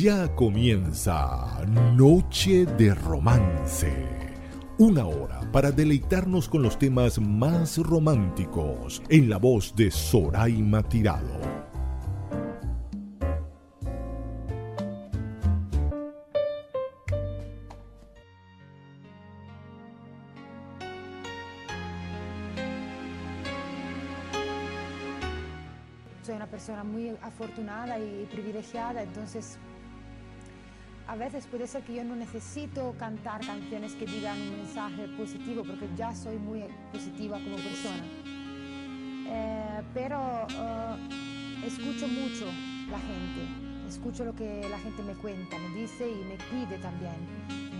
Ya comienza Noche de Romance. Una hora para deleitarnos con los temas más románticos en la voz de Soraima Tirado. afortunada y privilegiada, entonces a veces puede ser que yo no necesito cantar canciones que digan un mensaje positivo, porque ya soy muy positiva como persona. Eh, pero eh, escucho mucho la gente, escucho lo que la gente me cuenta, me dice y me pide también.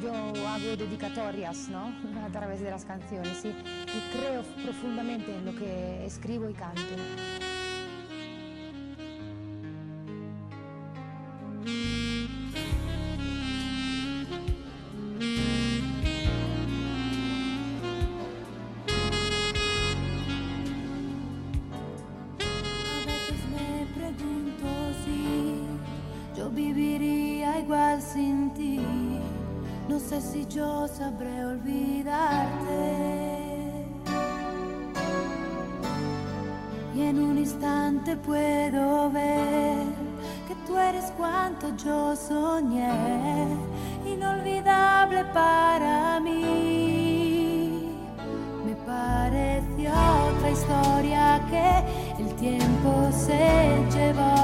Yo hago dedicatorias ¿no? a través de las canciones y creo profundamente en lo que escribo y canto. Puedo ver que tú eres cuanto yo soñé, inolvidable para mí. Me pareció otra historia que el tiempo se llevó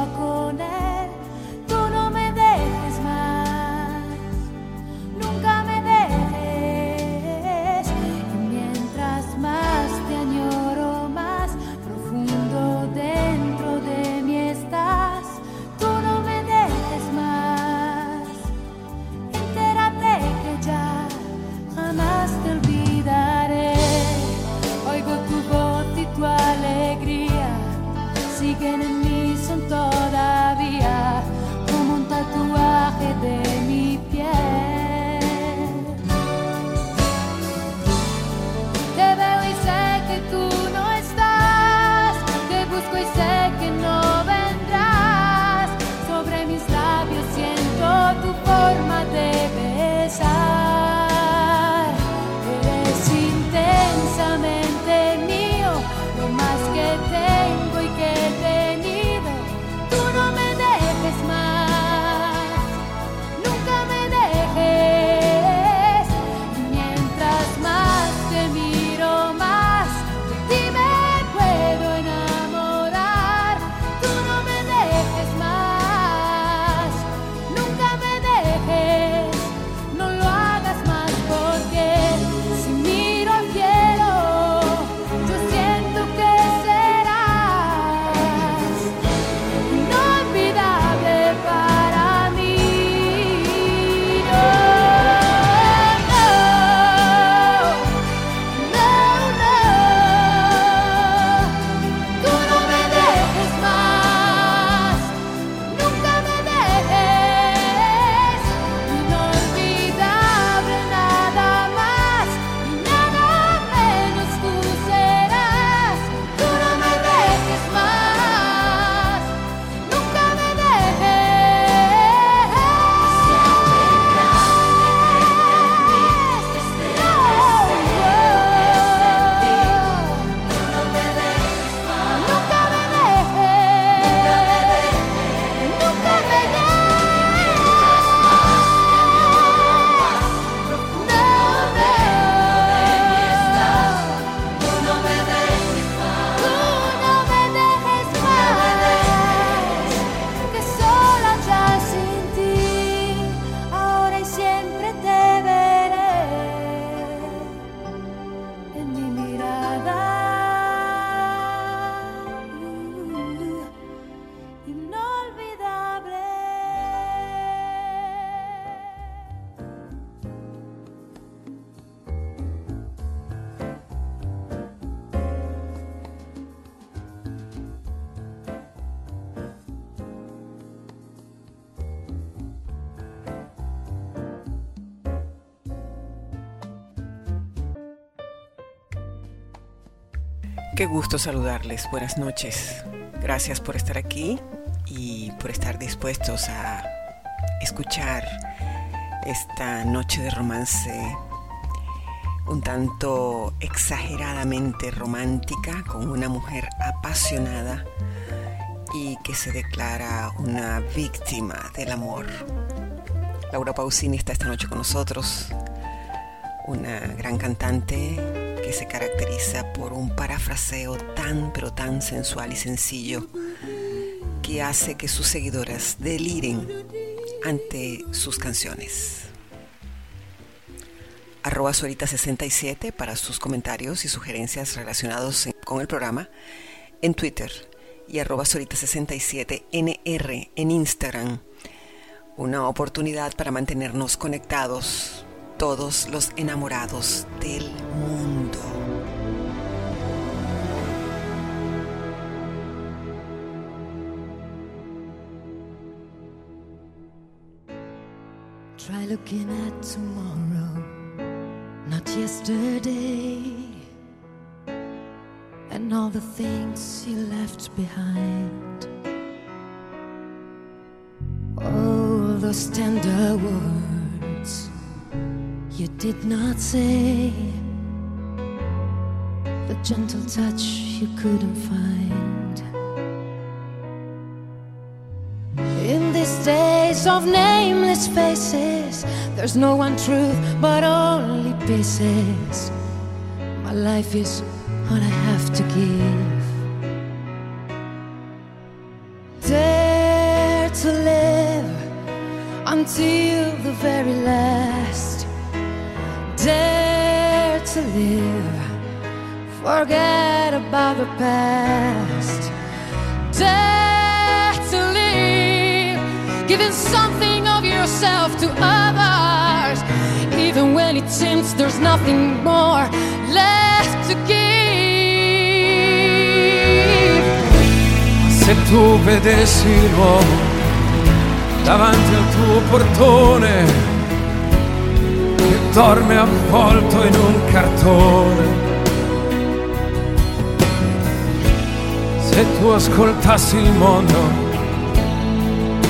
Qué gusto saludarles. Buenas noches. Gracias por estar aquí y por estar dispuestos a escuchar esta noche de romance un tanto exageradamente romántica con una mujer apasionada y que se declara una víctima del amor. Laura Pausini está esta noche con nosotros, una gran cantante que se caracteriza por un parafraseo tan pero tan sensual y sencillo que hace que sus seguidoras deliren ante sus canciones. Arroba Suerita67 para sus comentarios y sugerencias relacionados con el programa en Twitter y arroba Suerita67NR en Instagram una oportunidad para mantenernos conectados, todos los enamorados del mundo. Try looking at tomorrow, not yesterday, and all the things you left behind. All those tender words you did not say, the gentle touch you couldn't find. Days of nameless faces, there's no one truth but only pieces. My life is what I have to give. Dare to live until the very last. Dare to live, forget about the past. Dare giving something of yourself to others, even when it seems there's nothing more left to give. Se tu vedessi l'uomo davanti al tuo portone che dorme avvolto in un cartone. Se tu ascoltassi il mondo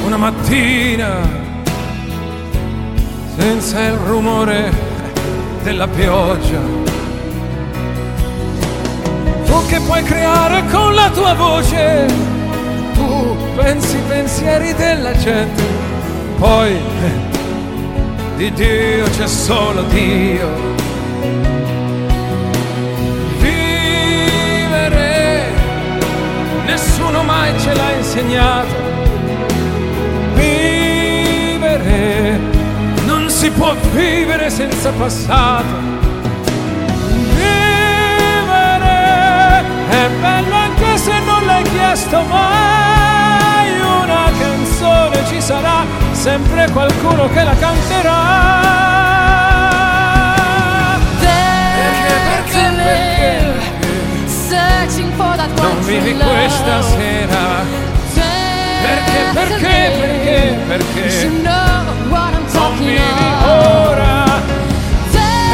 una mattina senza il rumore della pioggia. Tu che puoi creare con la tua voce, tu pensi i pensieri della gente, poi di Dio c'è solo Dio. Vivere, nessuno mai ce l'ha insegnato. Si può vivere senza passato. Vivere, è bello anche se non l'hai chiesto mai. Una canzone ci sarà, sempre qualcuno che la canterà. Perché, perché, perché Searching for that non vivi questa sera? Perché, to perché, live.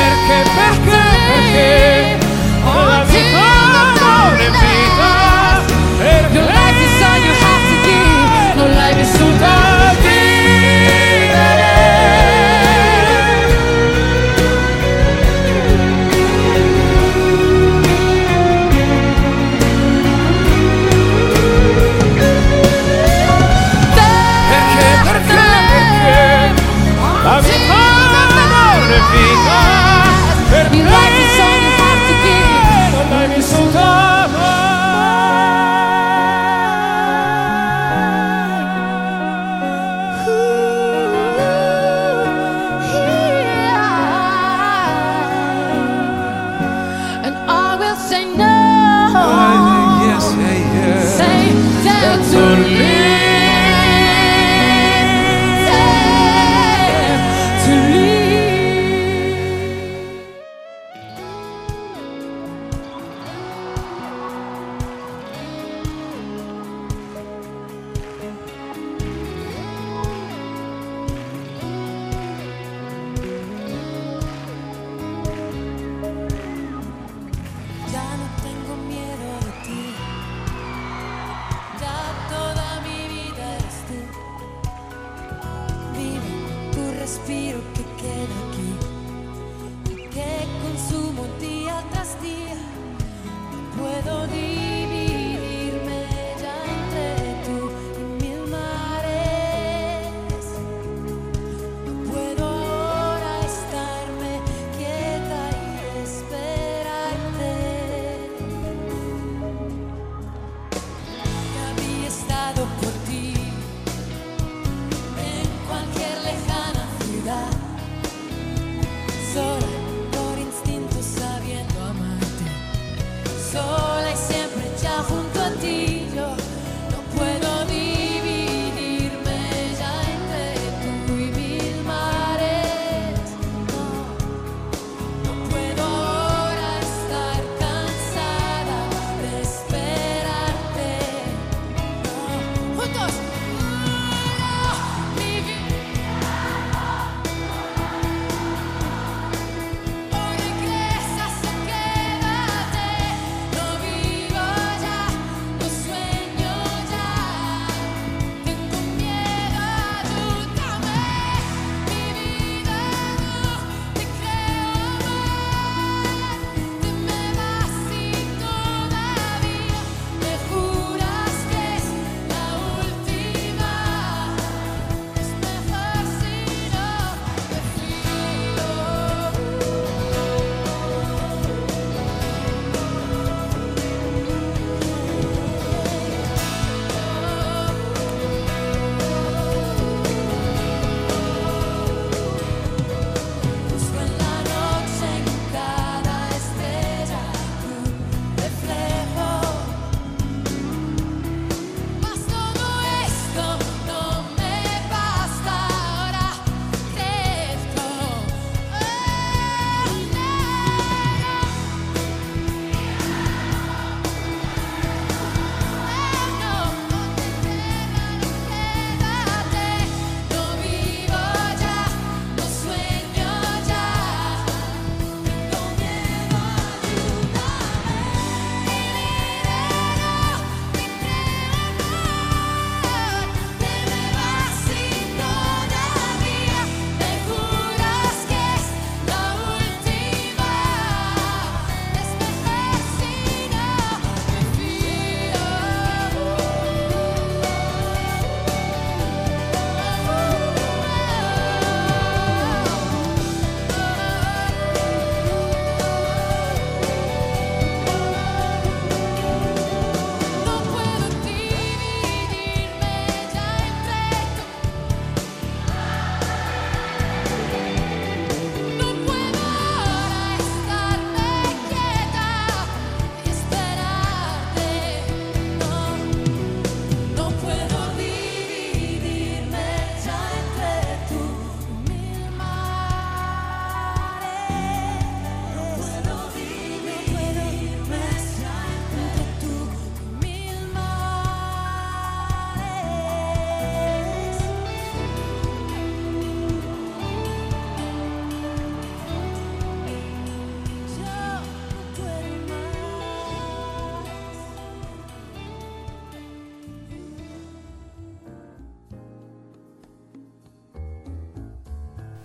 Perché, perché, perché, perché ho la vita non è mia. eficaz. Permítame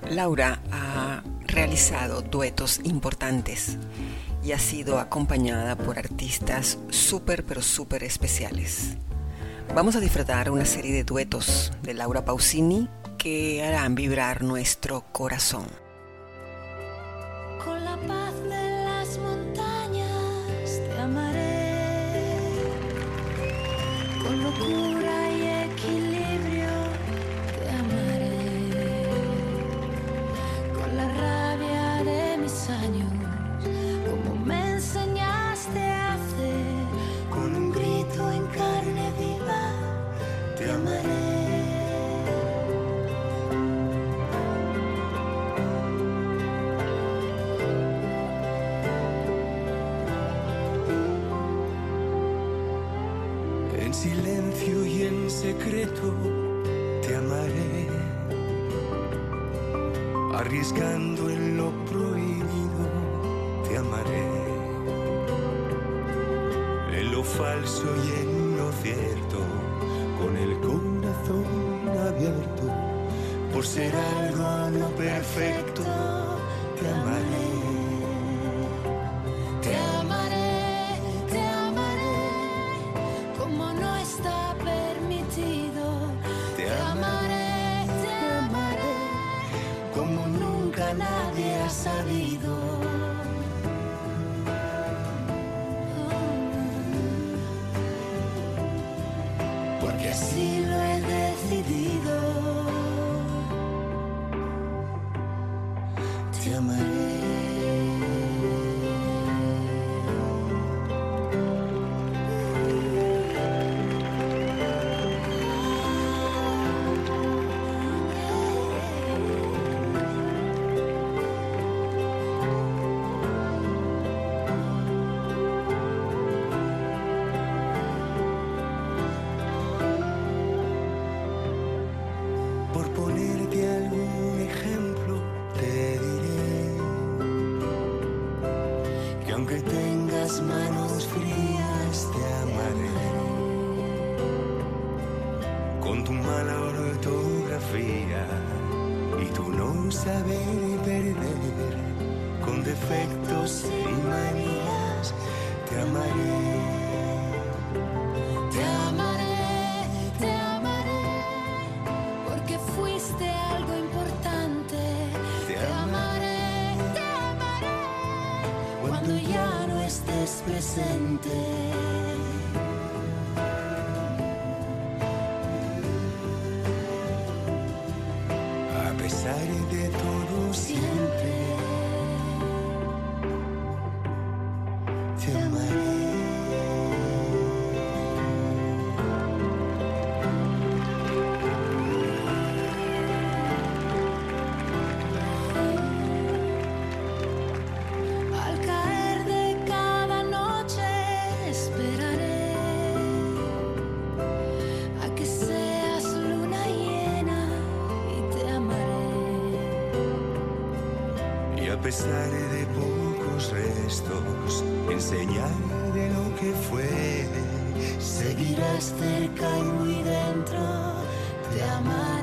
Laura ha realizado duetos importantes y ha sido acompañada por artistas súper pero súper especiales. Vamos a disfrutar una serie de duetos de Laura Pausini que harán vibrar nuestro corazón. pesar de pocos restos, enseñar de lo que fue, seguirás cerca y muy dentro, te amaré.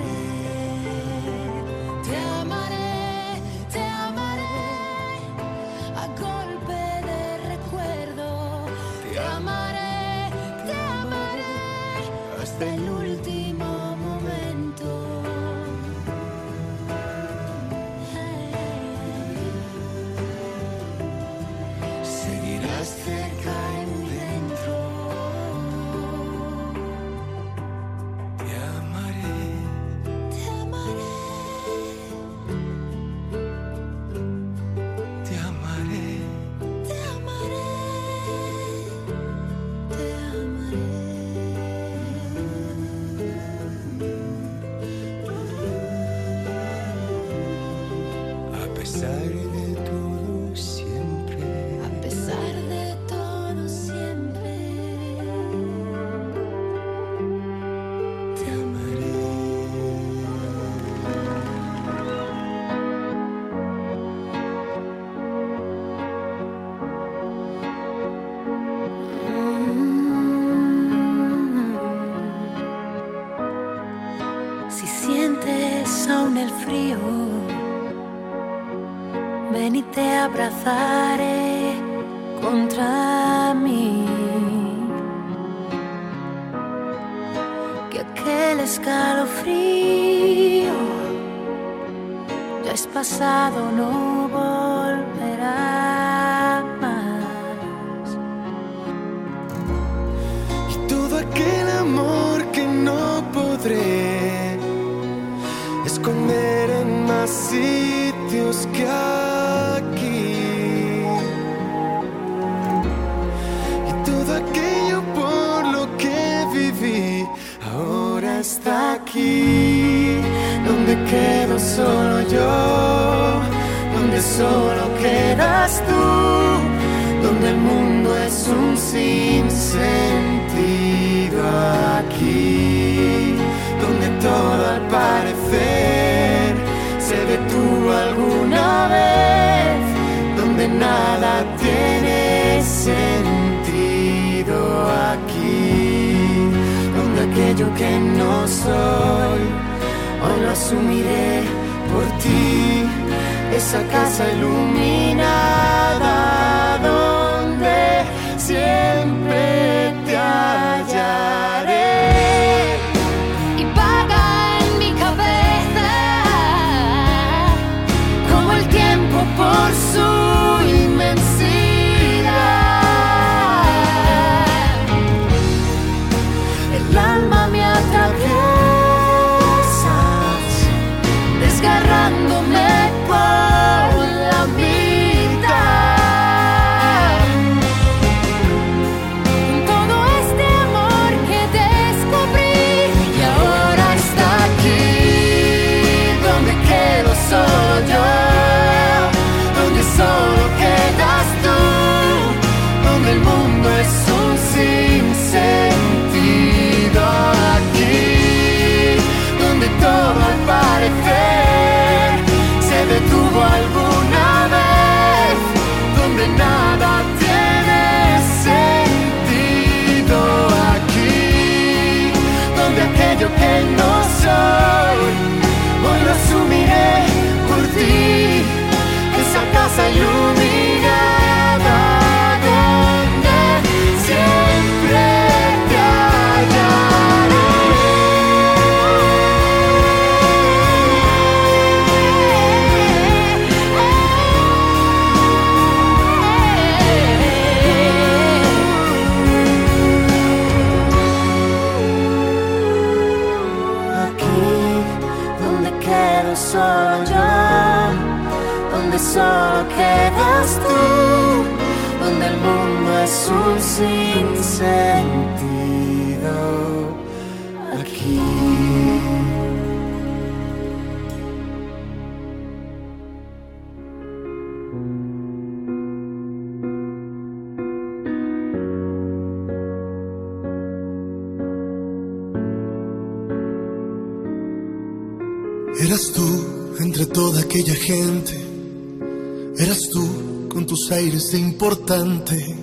Importante,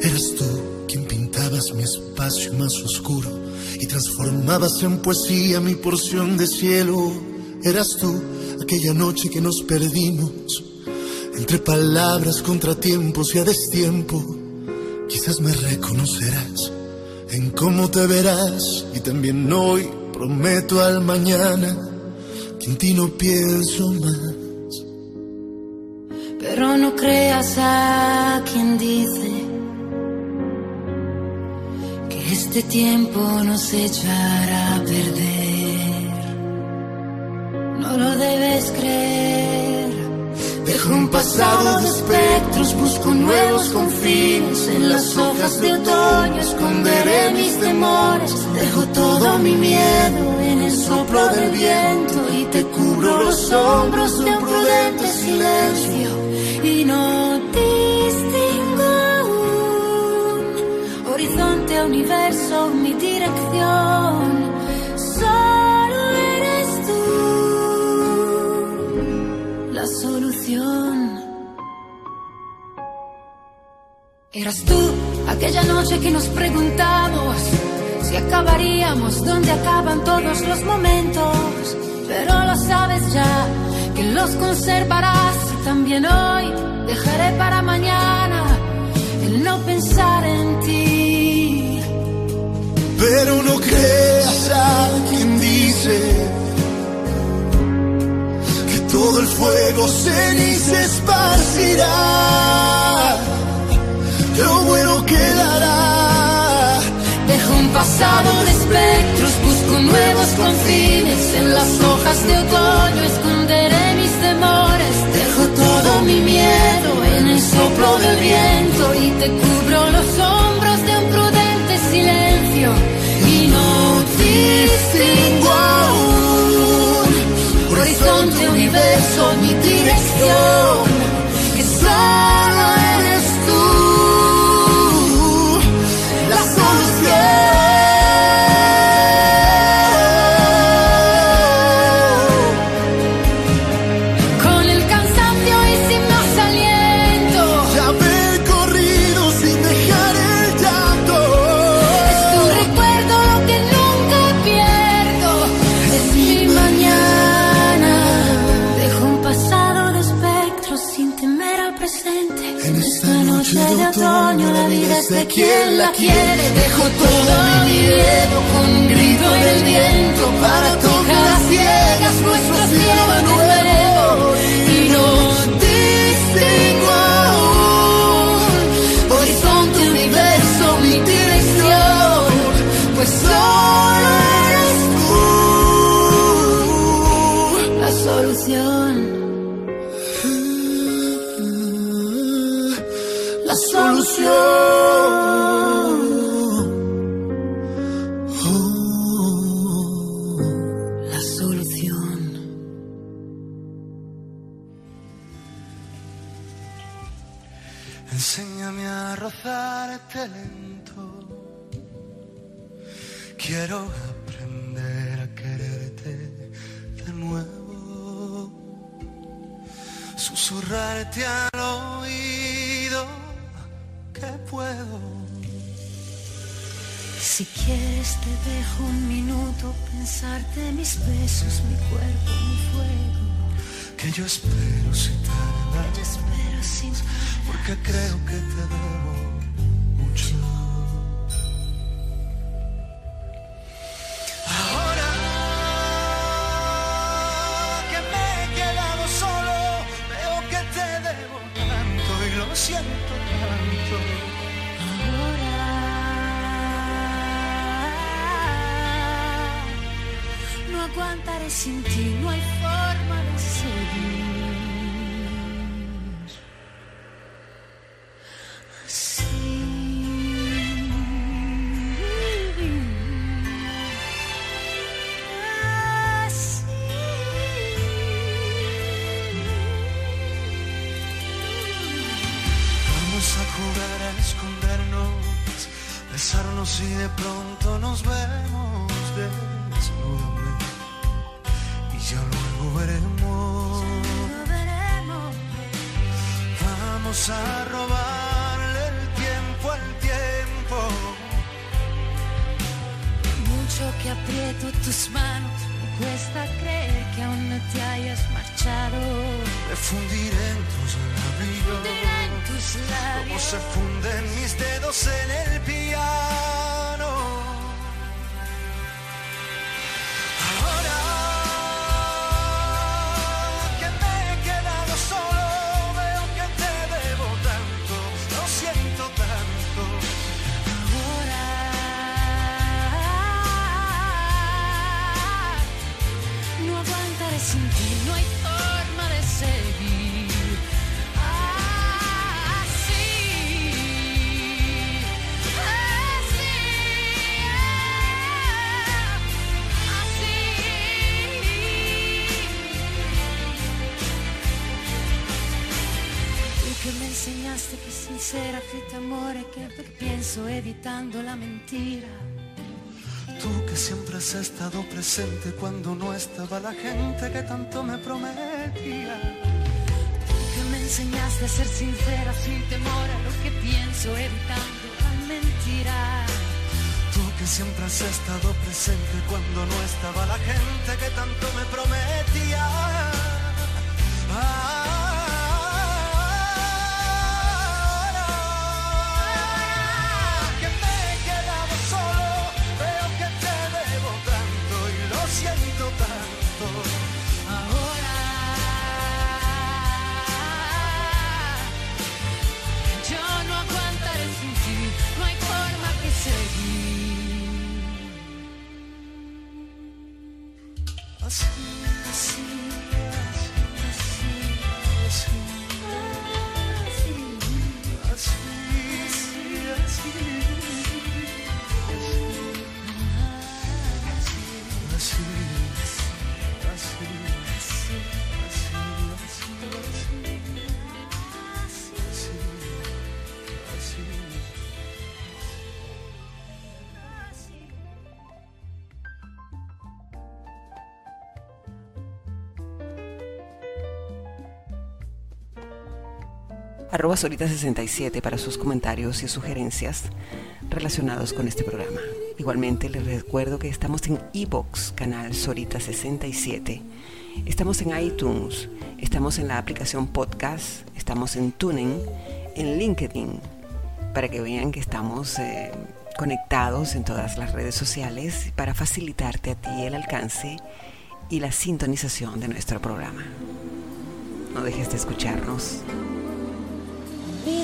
eras tú quien pintabas mi espacio más oscuro y transformabas en poesía mi porción de cielo, eras tú aquella noche que nos perdimos entre palabras, contratiempos y a destiempo, quizás me reconocerás en cómo te verás y también hoy prometo al mañana que en ti no pienso más. Pero no creas a quien dice que este tiempo nos echará a perder. No lo debes creer. Dejo un pasado de espectros, busco nuevos confines. En las hojas de otoño esconderé mis temores. Dejo todo mi miedo en el soplo del viento y te cubro los hombros de un prudente silencio. Y no distingo aún horizonte, universo, mi dirección. Solo eres tú la solución. Eras tú aquella noche que nos preguntamos si acabaríamos donde acaban todos los momentos. Pero lo sabes ya que los conservarás también hoy dejaré para mañana el no pensar en ti. Pero no creas a quien dice que todo el fuego se esparcirá. Lo bueno quedará. Dejo un pasado de espectros, busco nuevos confines. En las hojas de otoño soplo del viento y te cubro los hombros de un prudente silencio. Y no distingo aún horizonte, universo, mi dirección. Con un grito en el viento para tocar a ciegas nuestros cielos de nuevo. Y no distingo aún horizonte, universo, mi dirección. Pues solo eres tú la solución. La solución. Dejo un minuto pensarte mis besos, mi cuerpo, mi fuego. Que yo espero sin tardar. Yo espero sin Porque creo que te debo Me fundiré en tus labios. En tus Como labios. se funden mis dedos en el piano. Que sincera que te amore, te pienso evitando la mentira. Tú que siempre has estado presente cuando no estaba la gente que tanto me prometía. que me enseñaste a ser sincera sin temor a lo que pienso, evitando la mentira. Tú que siempre has estado presente cuando no estaba la gente que tanto me prometía. Arroba solita67 para sus comentarios y sugerencias relacionados con este programa. Igualmente les recuerdo que estamos en iBox, canal Sorita67. Estamos en iTunes, estamos en la aplicación podcast, estamos en Tuning, en LinkedIn, para que vean que estamos eh, conectados en todas las redes sociales para facilitarte a ti el alcance y la sintonización de nuestro programa. No dejes de escucharnos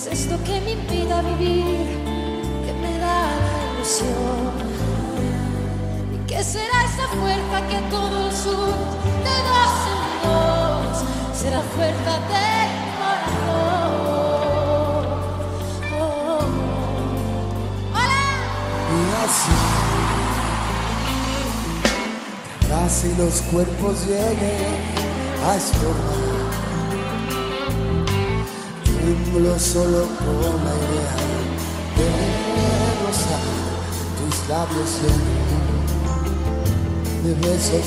es esto que me impida vivir? Que me da la ilusión. ¿Y qué será esa fuerza que todo el sur de dos en dos será fuerza del corazón? ¡Hola! Y así, casi los cuerpos lleguen a estorbar. Tiemblo solo con la idea de rozar tus labios llenos de besos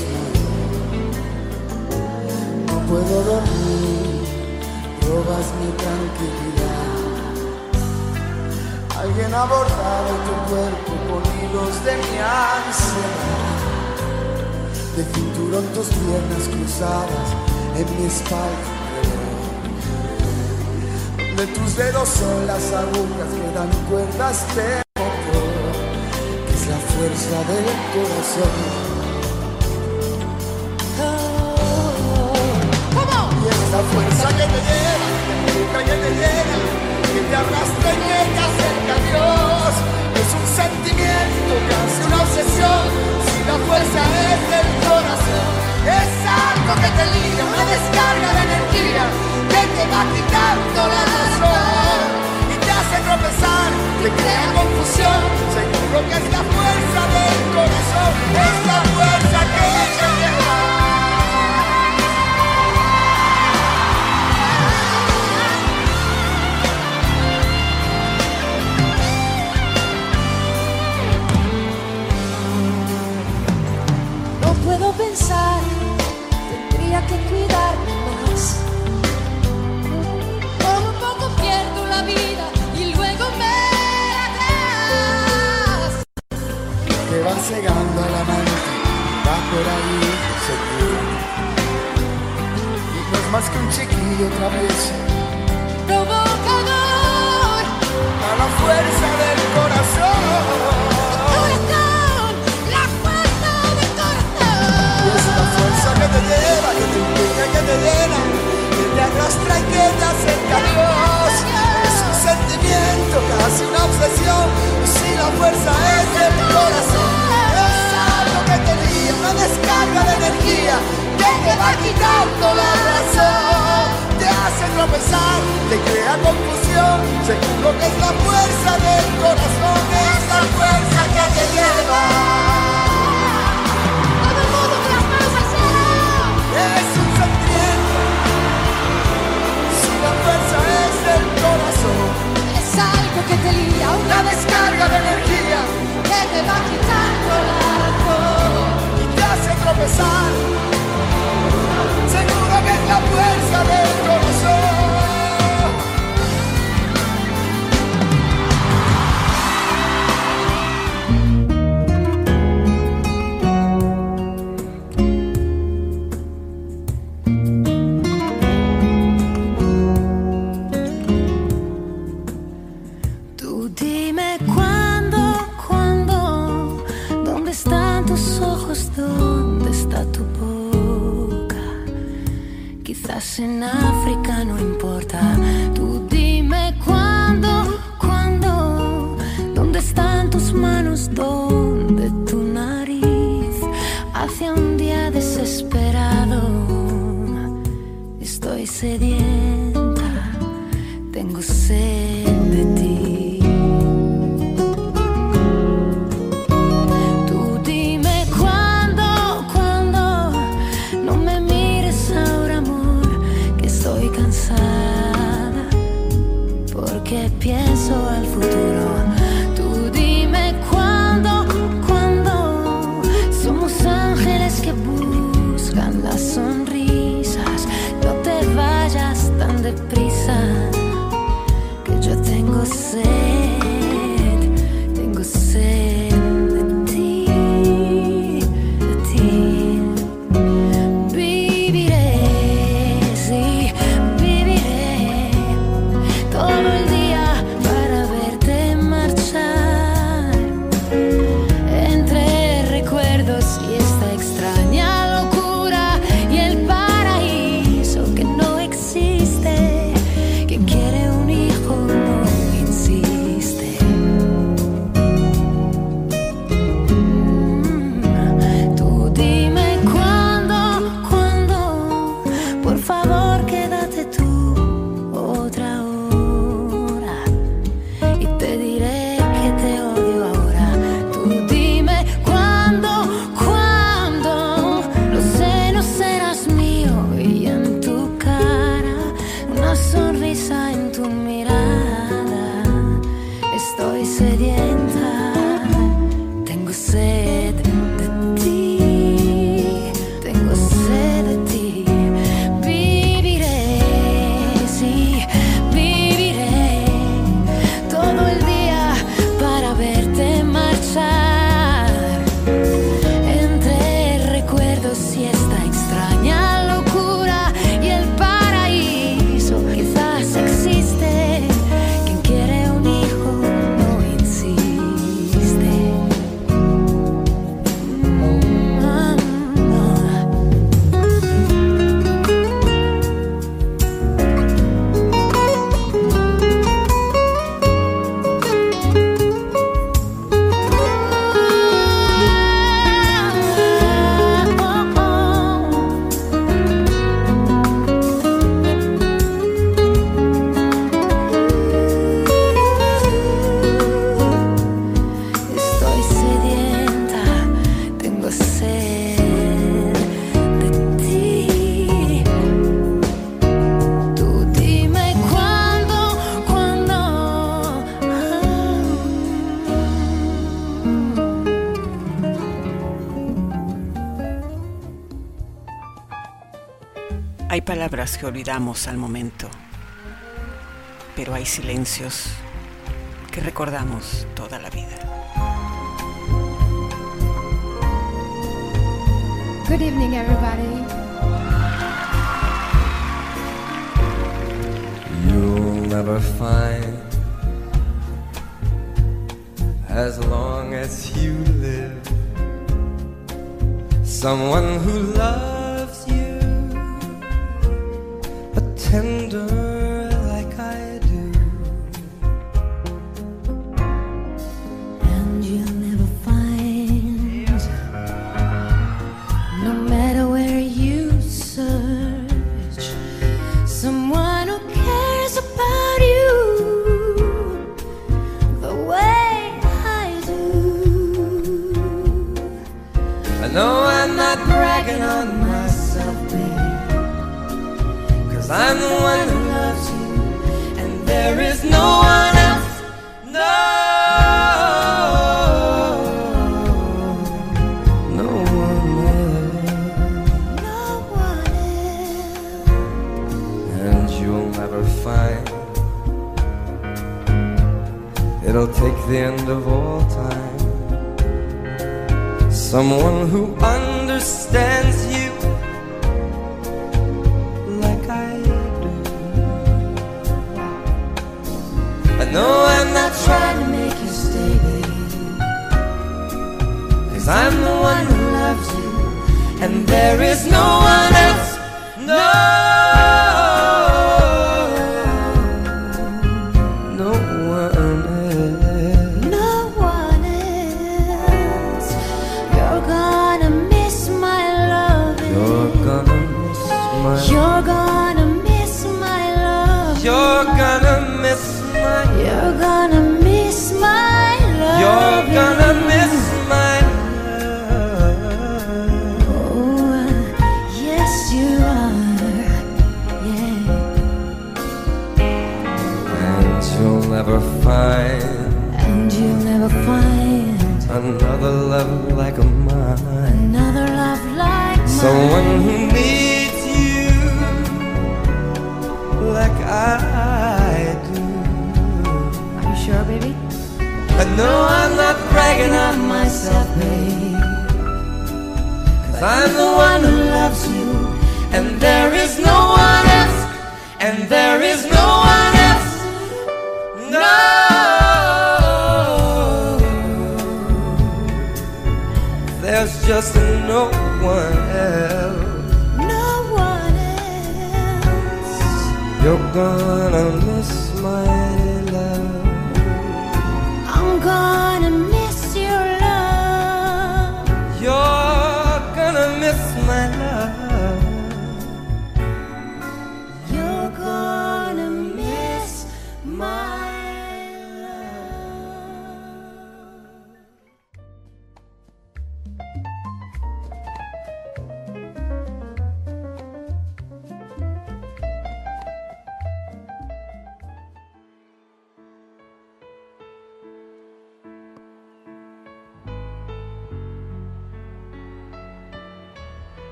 No puedo dormir, robas mi tranquilidad. Alguien ha bordado tu cuerpo con hilos de mi ansiedad de cinturón tus piernas cruzadas en mi espalda. De tus dedos son las agujas que dan cuerdas de motor, que es la fuerza del corazón. Y es la fuerza que te lleva, que te llena, que te arrastra y que te acerca a Dios. Es un sentimiento, casi una obsesión la fuerza es del corazón, es algo que te liga, una descarga de energía que te va quitando la razón y te hace tropezar, te crea confusión, seguro que es la fuerza del corazón, es la fuerza que por ahí seguro. Y no es más que un chiquillo otra vez. Provocador. A la fuerza del corazón. que te lleva, que te implica, que te llena, que te arrastra y que te acerca a Dios. Es un sentimiento, casi una obsesión, si la fuerza es del corazón. Una descarga de energía que te va quitando la razón. Te hace tropezar, te crea confusión, seguro que es la fuerza del corazón, es la fuerza que te lleva. es un sentimiento. Si fuerza es del corazón, es algo que te lía, una descarga de energía que te va quitando la razón pesar, seguro que es la fuerza del corazón. Tú dime cuándo. ojos dónde está tu boca. Quizás en África no importa. Tú dime cuándo, cuándo. ¿Dónde están tus manos? ¿Dónde tu nariz? Hacia un día desesperado. Estoy sedienta. Tengo sed. palabras que olvidamos al momento, pero hay silencios que recordamos toda la vida. Good evening, everybody. You'll never find, as long as you live, someone who loves. tender.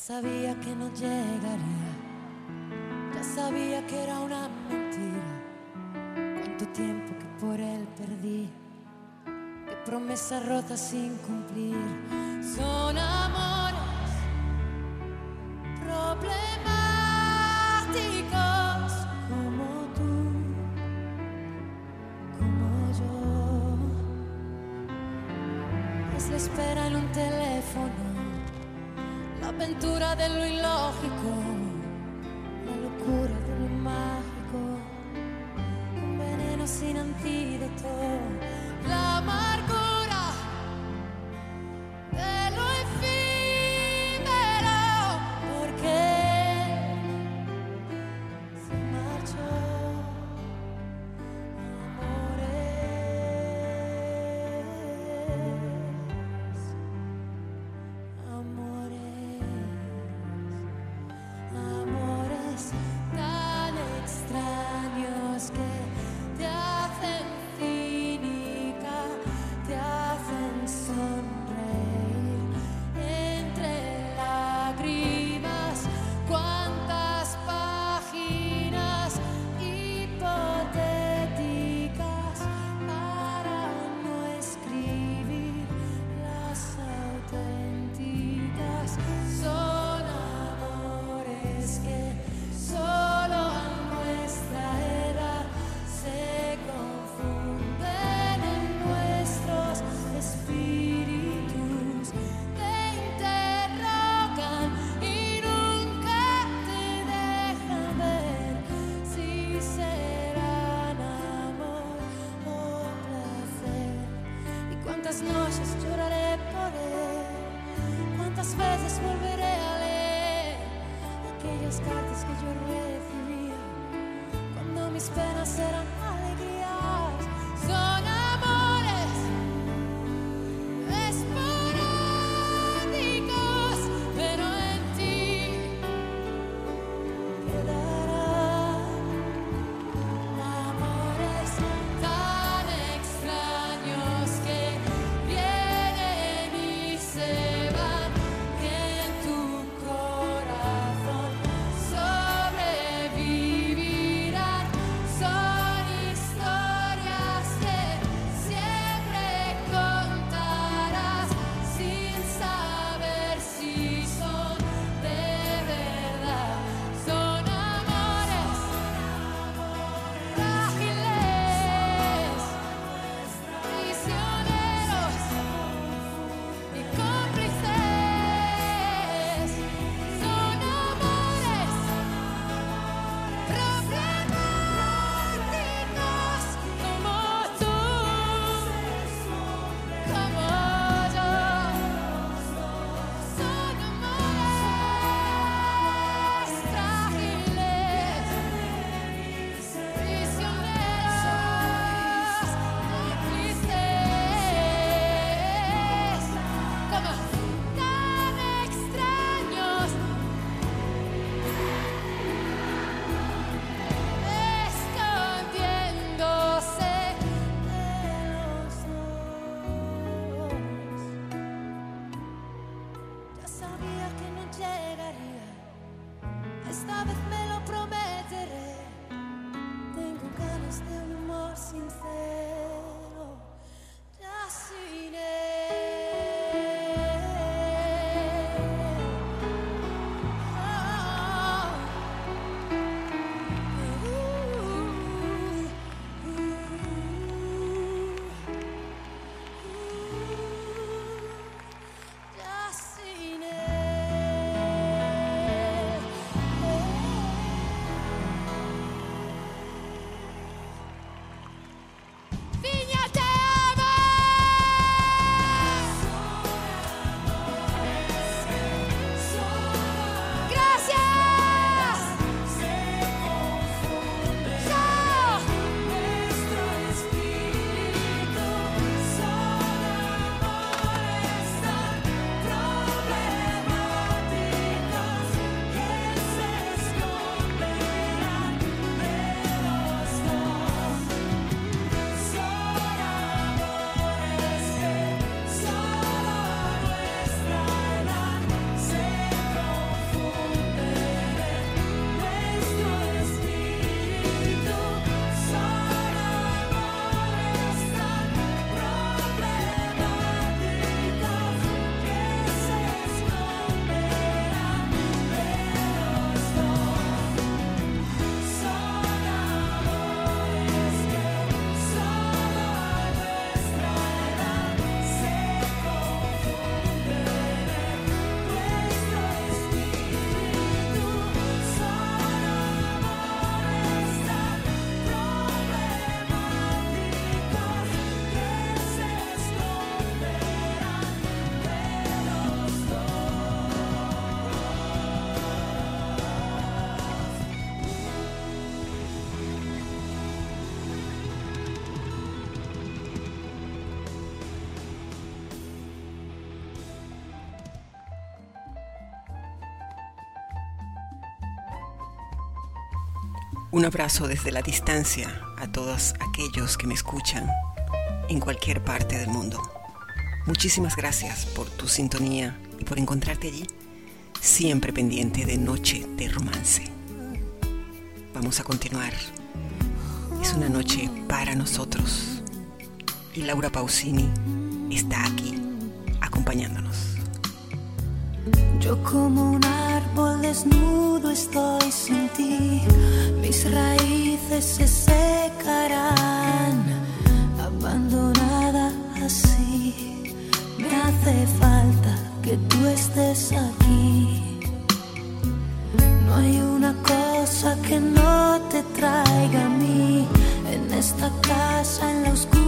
sabía que no llegaría, ya sabía que era una mentira. Cuánto tiempo que por él perdí, de promesas rotas sin cumplir. Son amores, problemas. aventura de lo ilógico. Un abrazo desde la distancia a todos aquellos que me escuchan en cualquier parte del mundo. Muchísimas gracias por tu sintonía y por encontrarte allí, siempre pendiente de Noche de Romance. Vamos a continuar. Es una noche para nosotros y Laura Pausini está aquí acompañándonos. Yo como un árbol desnudo estoy mis raíces se secarán, abandonada así. Me hace falta que tú estés aquí. No hay una cosa que no te traiga a mí en esta casa en la oscuridad.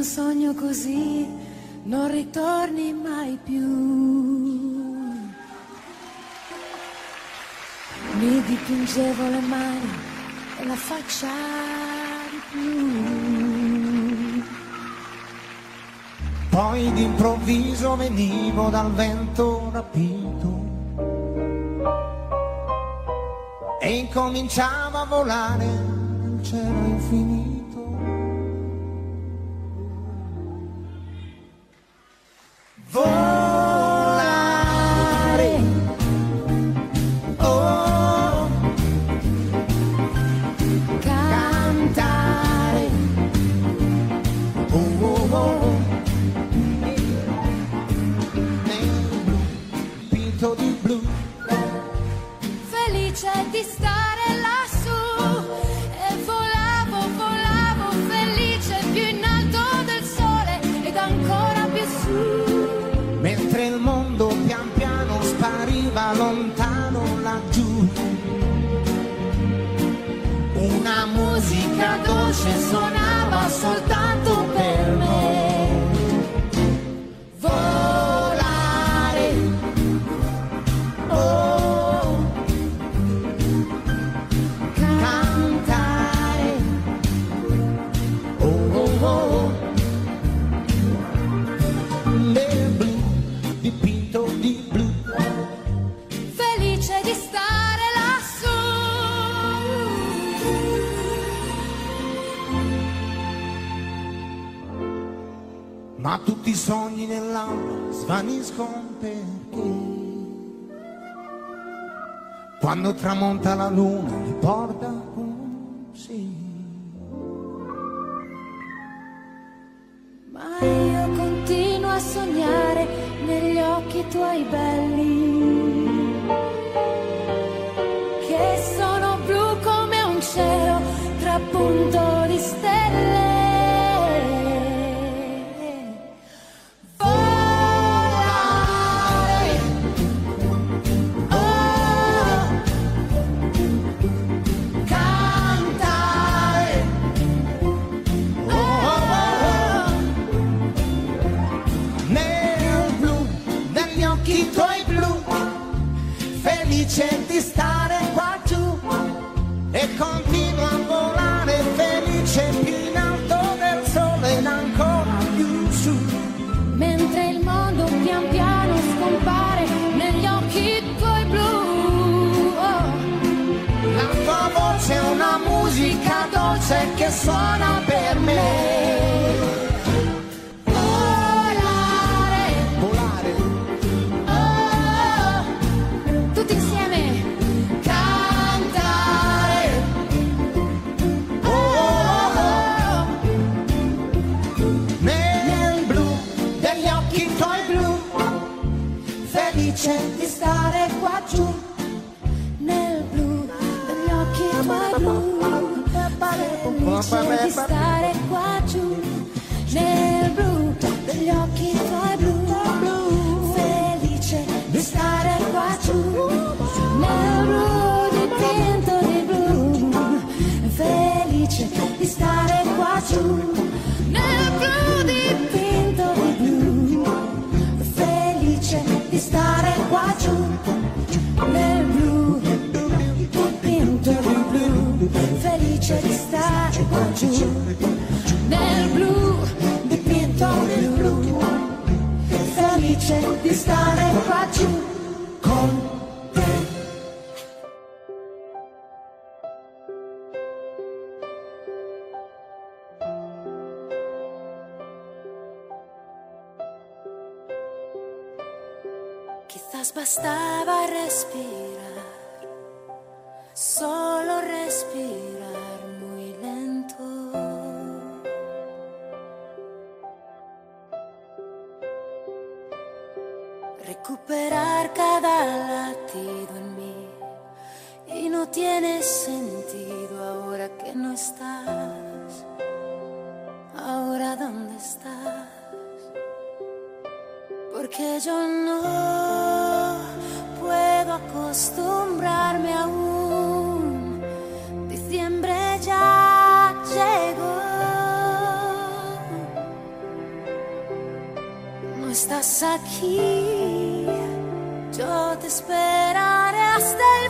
Un sogno così non ritorni mai più. Mi dipingevo le mani e la faccia di blu. Poi d'improvviso venivo dal vento rapito e incominciava a volare nel cielo Vou tutti i sogni nell'aula svaniscono perché quando tramonta la luna li porta con sé. Ma io continuo a sognare negli occhi tuoi belli, che suona per me. Felice di stare qua giù, nel blu degli occhi tuoi blu. Felice di stare qua giù, nel blu dipinto di blu. Felice di stare qua giù, nel blu dipinto di blu. Felice di stare qua giù, nel blu dipinto di blu. Felice di stare qua giù, nel blu dipinto di blu. Felice di stare qua giù con te. Quizás bastaba respirar, solo respirar Recuperar cada latido en mí y no tiene sentido ahora que no estás. Ahora dónde estás? Porque yo no puedo acostumbrarme aún. Diciembre ya llegó. Estás aquí, yo te esperaré hasta el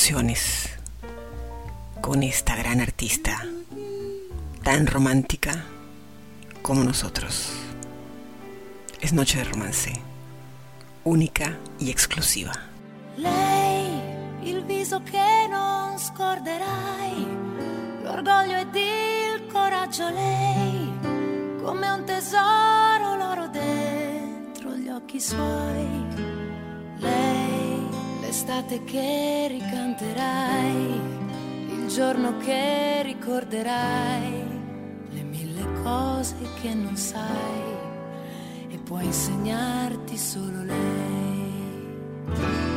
canciones con esta gran artista, tan romántica como nosotros. Es Noche de Romance, única y esclusiva. Lei, il viso che non scorderai, l'orgoglio ed il coraggio lei, come un tesoro l'oro dentro gli occhi suoi. Lei, l'estate che ricanterai, il giorno che ricorderai, le mille cose che non sai e può insegnarti solo lei.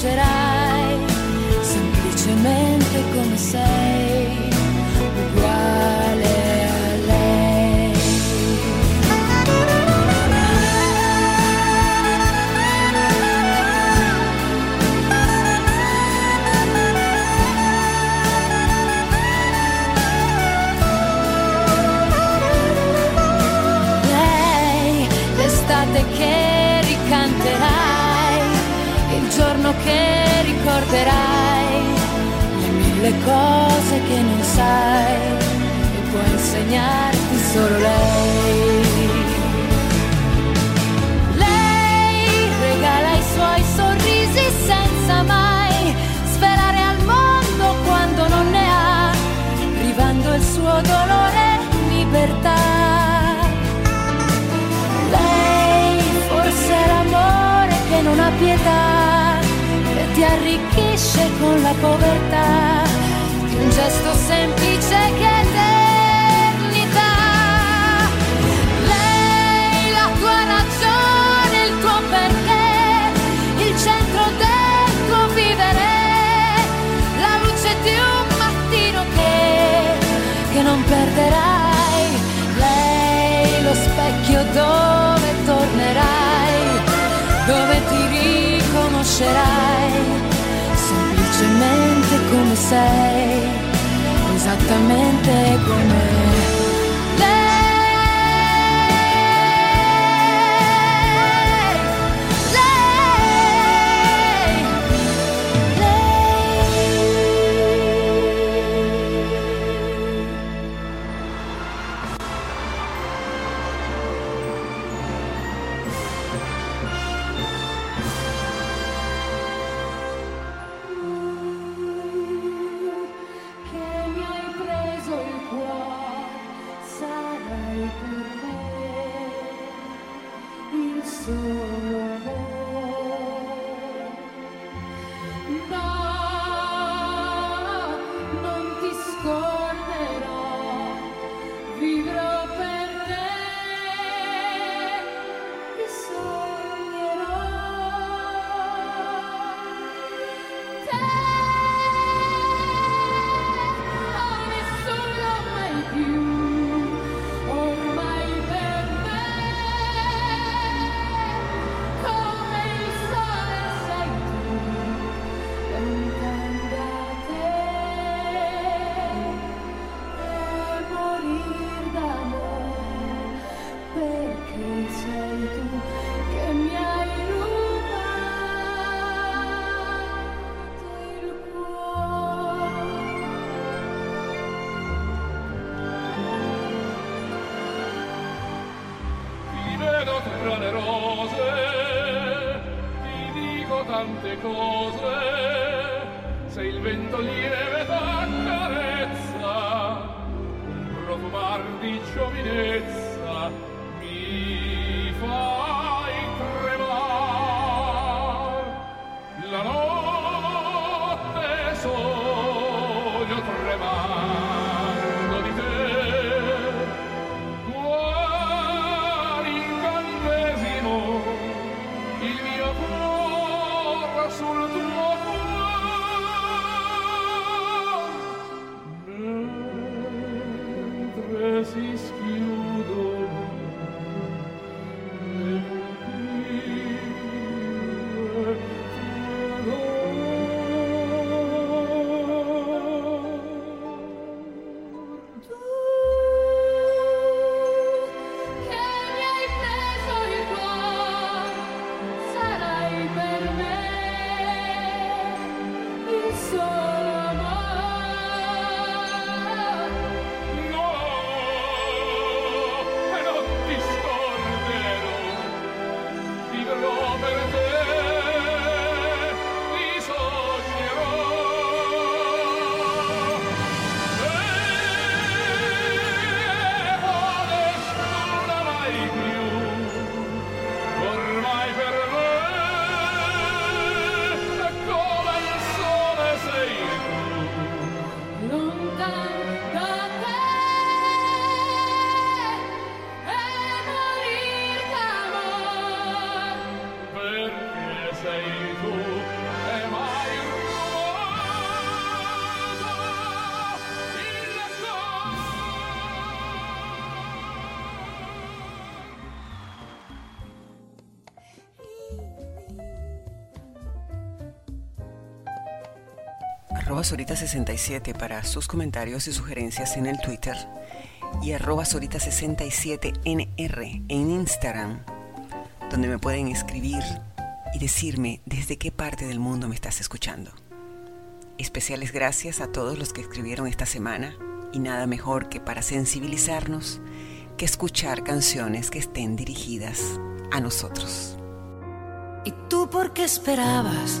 Riconoscerai, semplicemente come sei, le cose che non sai e può insegnarti solo lei. Lei regala i suoi sorrisi senza mai svelare al mondo quando non ne ha, privando il suo dolore libertà. Lei forse è l'amore che non ha pietà, che ti arricchisce con la povertà, un gesto semplice che è eternità. Lei la tua ragione, il tuo perché, il centro del tuo vivere, la luce di un mattino che, che non perderai. Lei lo specchio dove tornerai, dove ti riconoscerai, semplicemente come sei, esattamente come Arroba Sorita67 para sus comentarios y sugerencias en el Twitter y arroba Sorita67NR en Instagram, donde me pueden escribir y decirme desde qué parte del mundo me estás escuchando. Especiales gracias a todos los que escribieron esta semana y nada mejor que para sensibilizarnos que escuchar canciones que estén dirigidas a nosotros. ¿Y tú por qué esperabas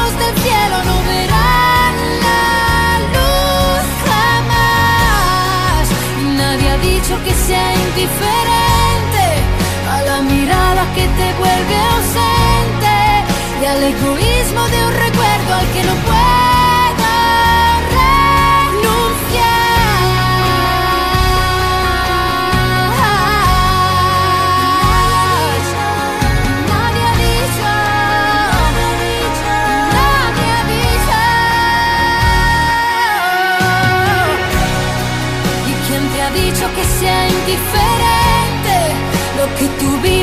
indiferente a la mirada que te vuelve ausente y al egoísmo de un recuerdo al que no puedo renunciar. Nadie dicho, nadie dicho. ¿Y quién te ha dicho que sea indiferente?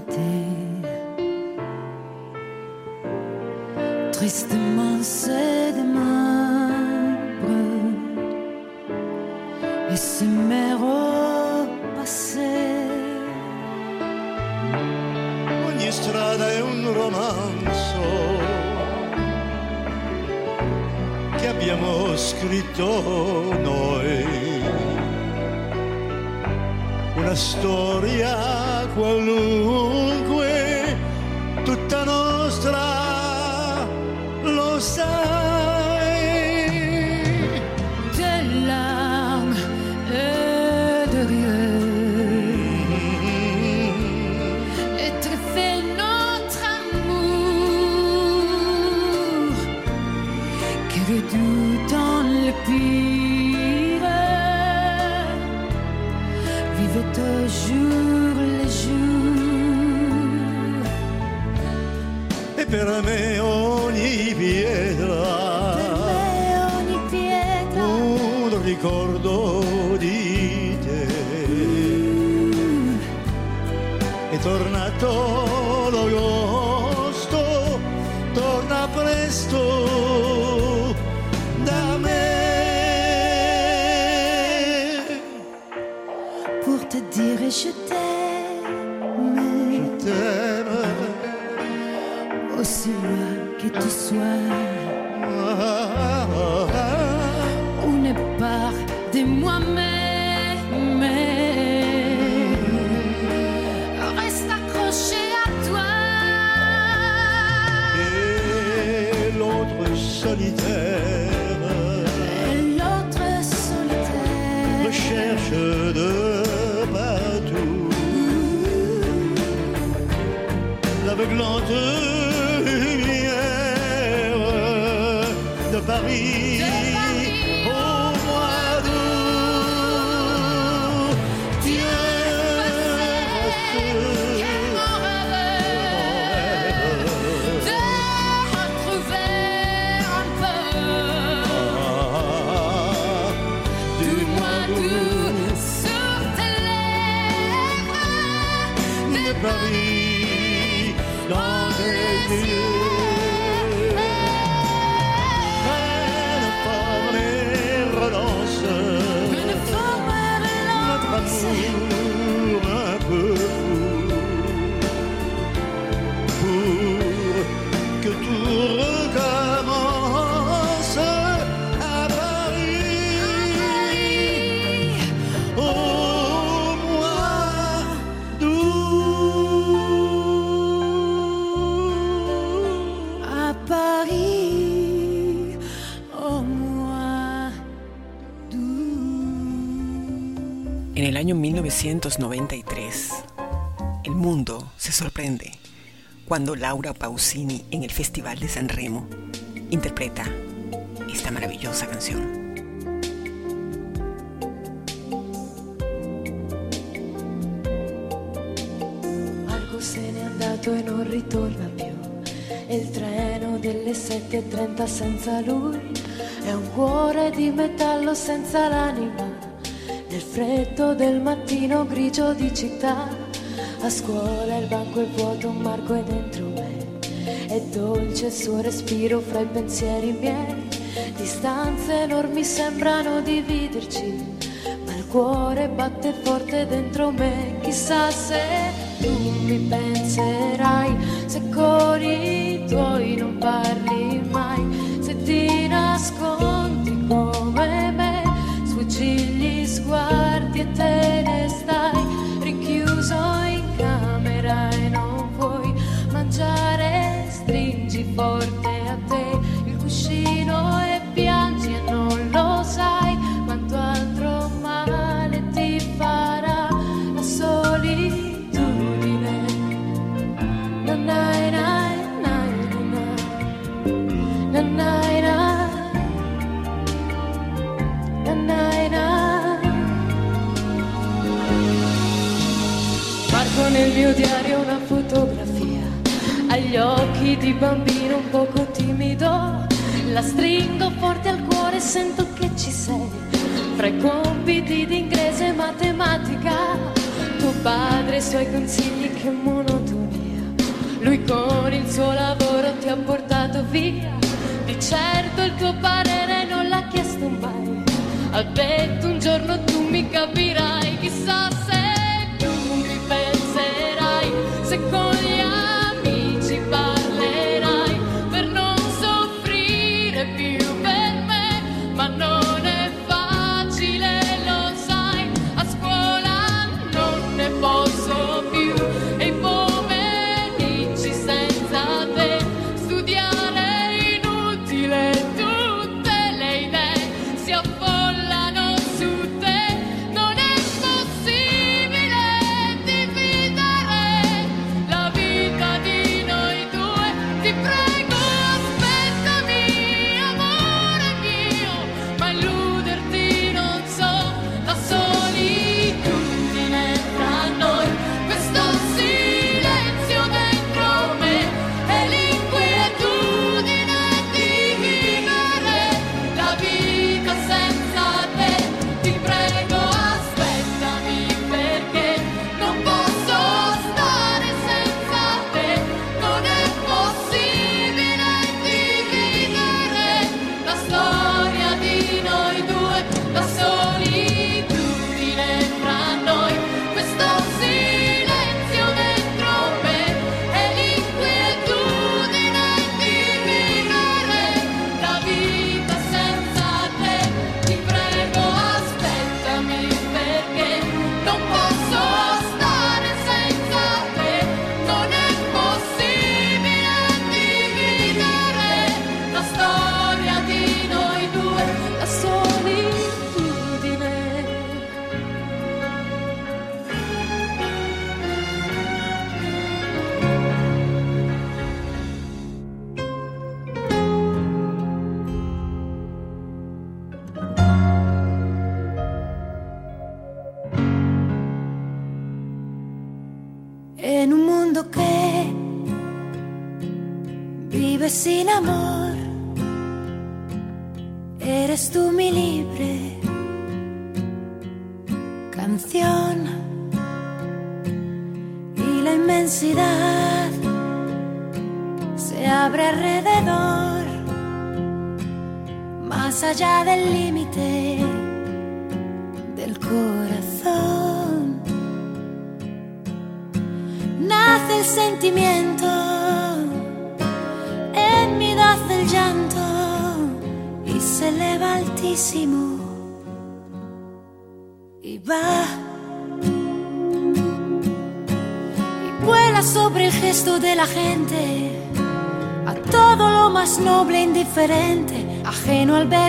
Été. Tristement se démembre et se met au passé. Ogni strada è un romanzo che abbiamo scritto noi. Una storia quello 1993, el mundo se sorprende cuando Laura Pausini en el Festival de San Remo interpreta esta maravillosa canción. Algo se n'è andato e non ritorna più. Il treno delle 7.30 senza lui è un cuore di metallo senza l'anima. Del mattino grigio di città, a scuola il banco è vuoto, un marco è dentro me. È dolce il suo respiro fra i pensieri miei. Distanze enormi sembrano dividerci, ma il cuore batte forte dentro me. Chissà se tu mi penserai, se con i tuoi non parli mai, sguardi e te ne stai rinchiuso in camera e non puoi mangiare, stringi forte occhi di bambino un poco timido. La stringo forte al cuore sento che ci sei. Fra i compiti di inglese e matematica tuo padre e i suoi consigli che monotonia. Lui con il suo lavoro ti ha portato via. Di certo il tuo parere non l'ha chiesto mai. Ha detto un giorno tu mi capirai chissà se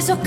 esos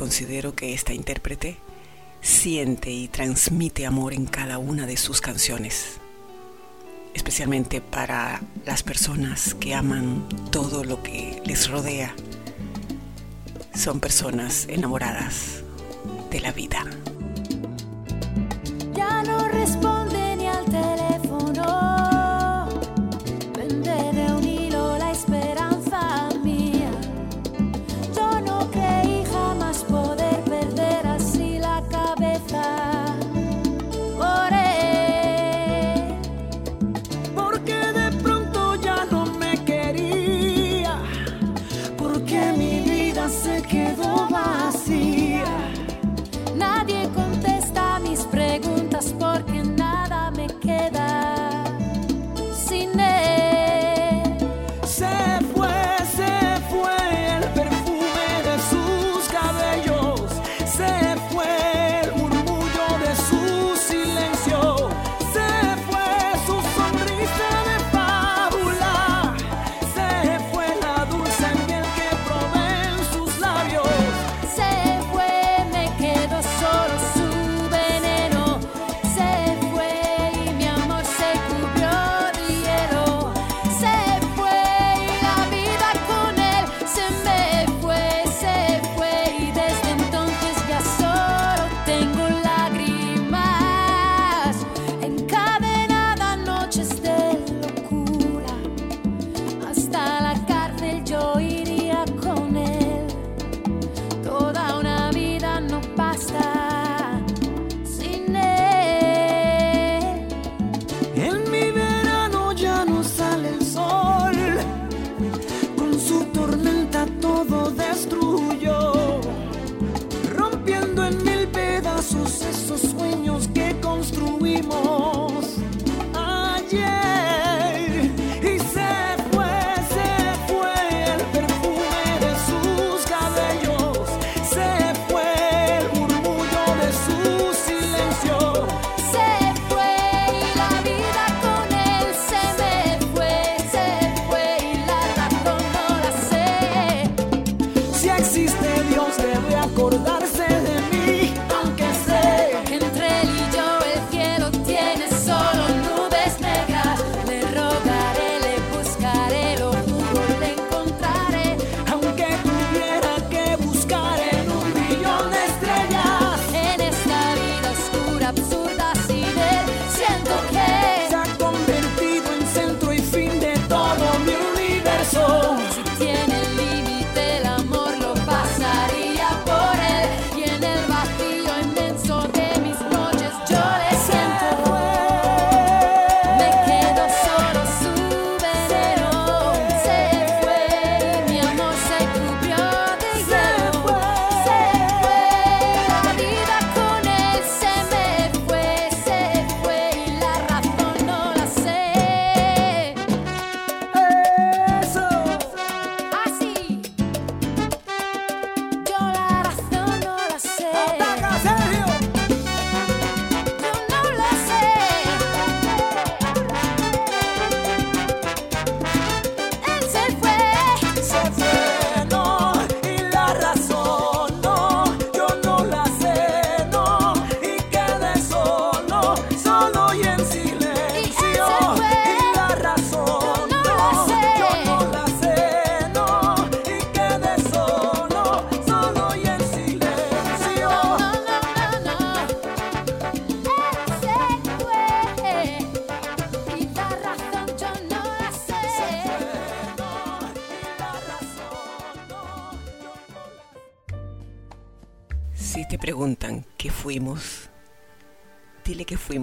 considero que esta intérprete siente y transmite amor en cada una de sus canciones, especialmente para las personas que aman todo lo que les rodea. Son personas enamoradas de la vida. Ya no.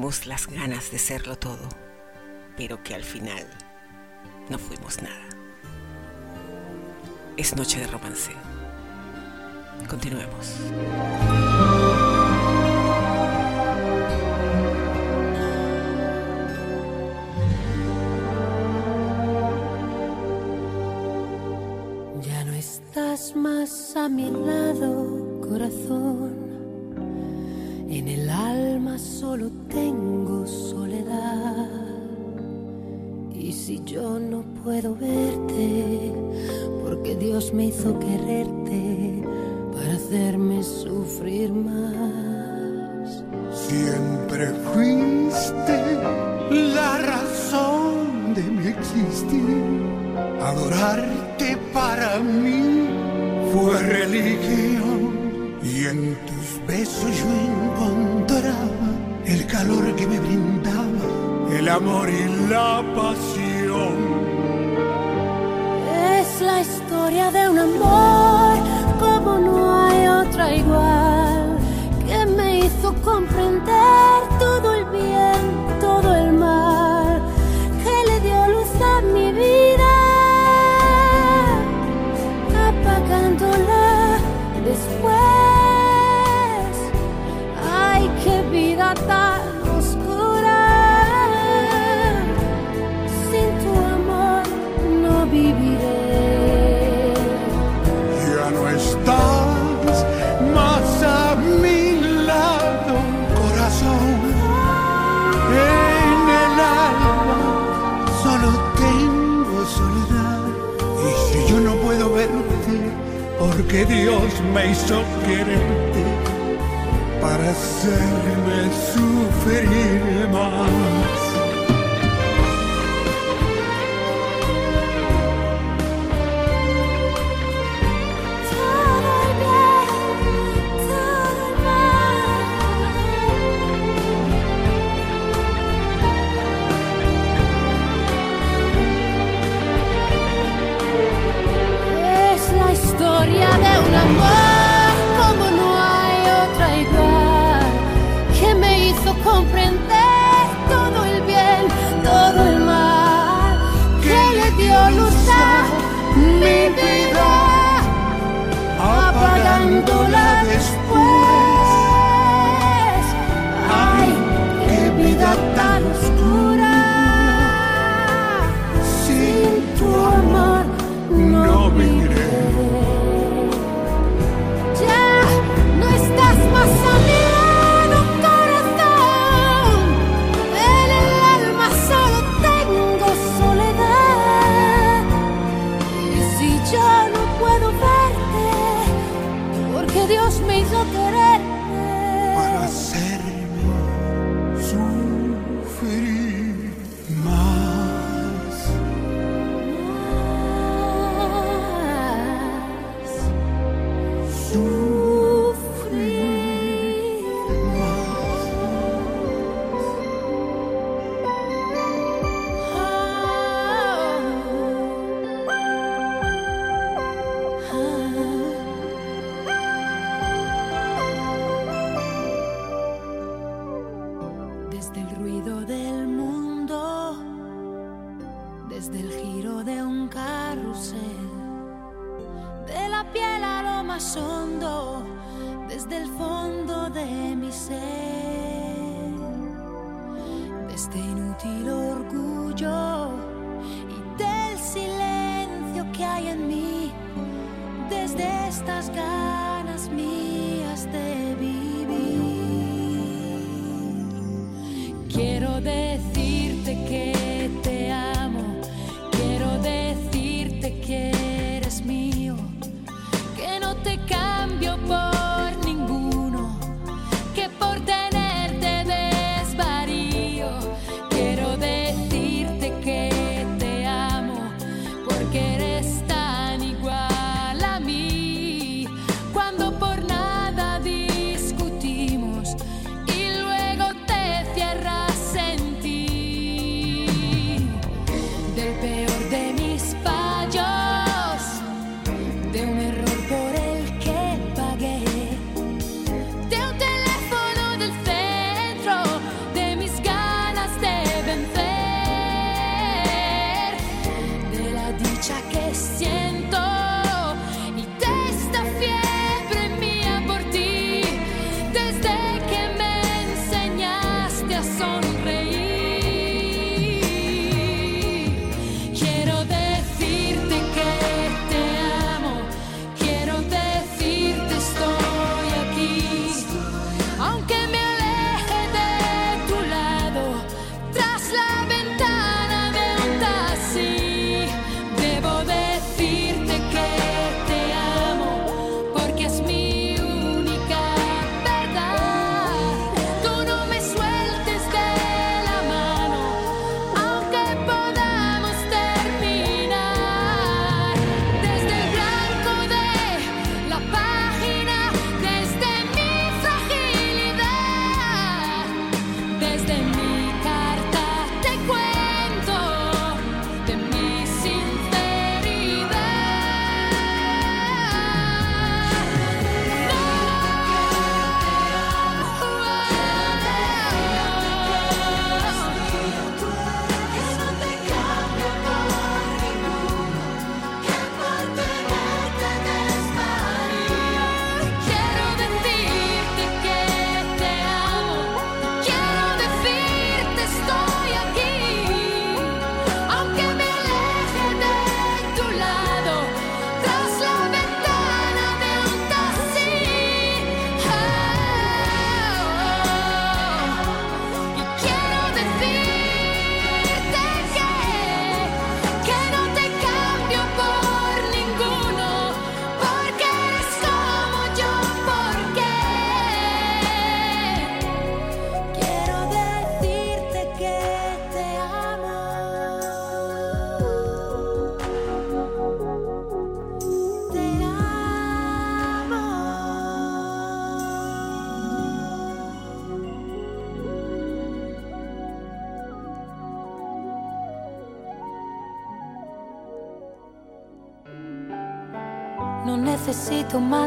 las ganas de serlo todo, pero que al final no fuimos nada. Es noche de romance. Continuemos. Ya no estás más a mi lado, corazón. En el alma solo tengo si yo no puedo verte? Porque Dios me hizo quererte para hacerme sufrir más. Siempre fuiste la razón de mi existir. Adorarte para mí fue religión y en tus besos yo encontraba el calor que me brindaba el amor y la pasión. 爱得那么浓。que Dios me hizo quererte para hacerme sufrir más.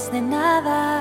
De nada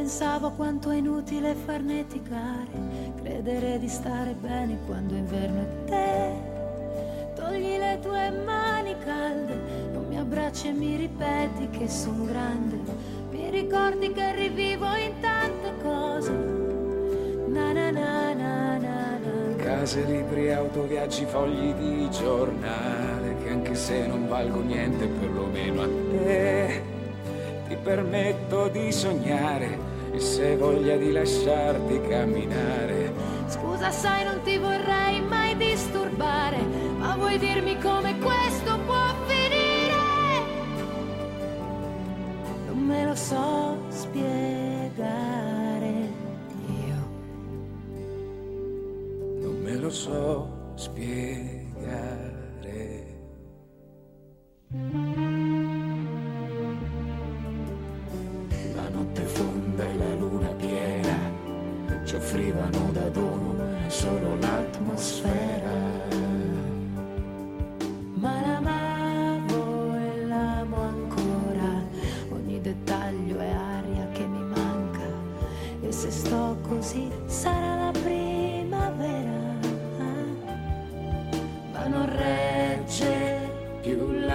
pensavo quanto è inutile farneticare, credere di stare bene quando inverno è te. Togli le tue mani calde, non mi abbracci e mi ripeti che son grande, mi ricordi che rivivo in tante cose. Na na na na na na. Case, libri, auto, viaggi, fogli di giornale Che anche se non valgo niente perlomeno a te Ti permetto di sognare E se voglia di lasciarti camminare Scusa, sai, non ti vorrei mai disturbare, ma vuoi dirmi come questo può finire? Non me lo so spiegare. Io Non me lo so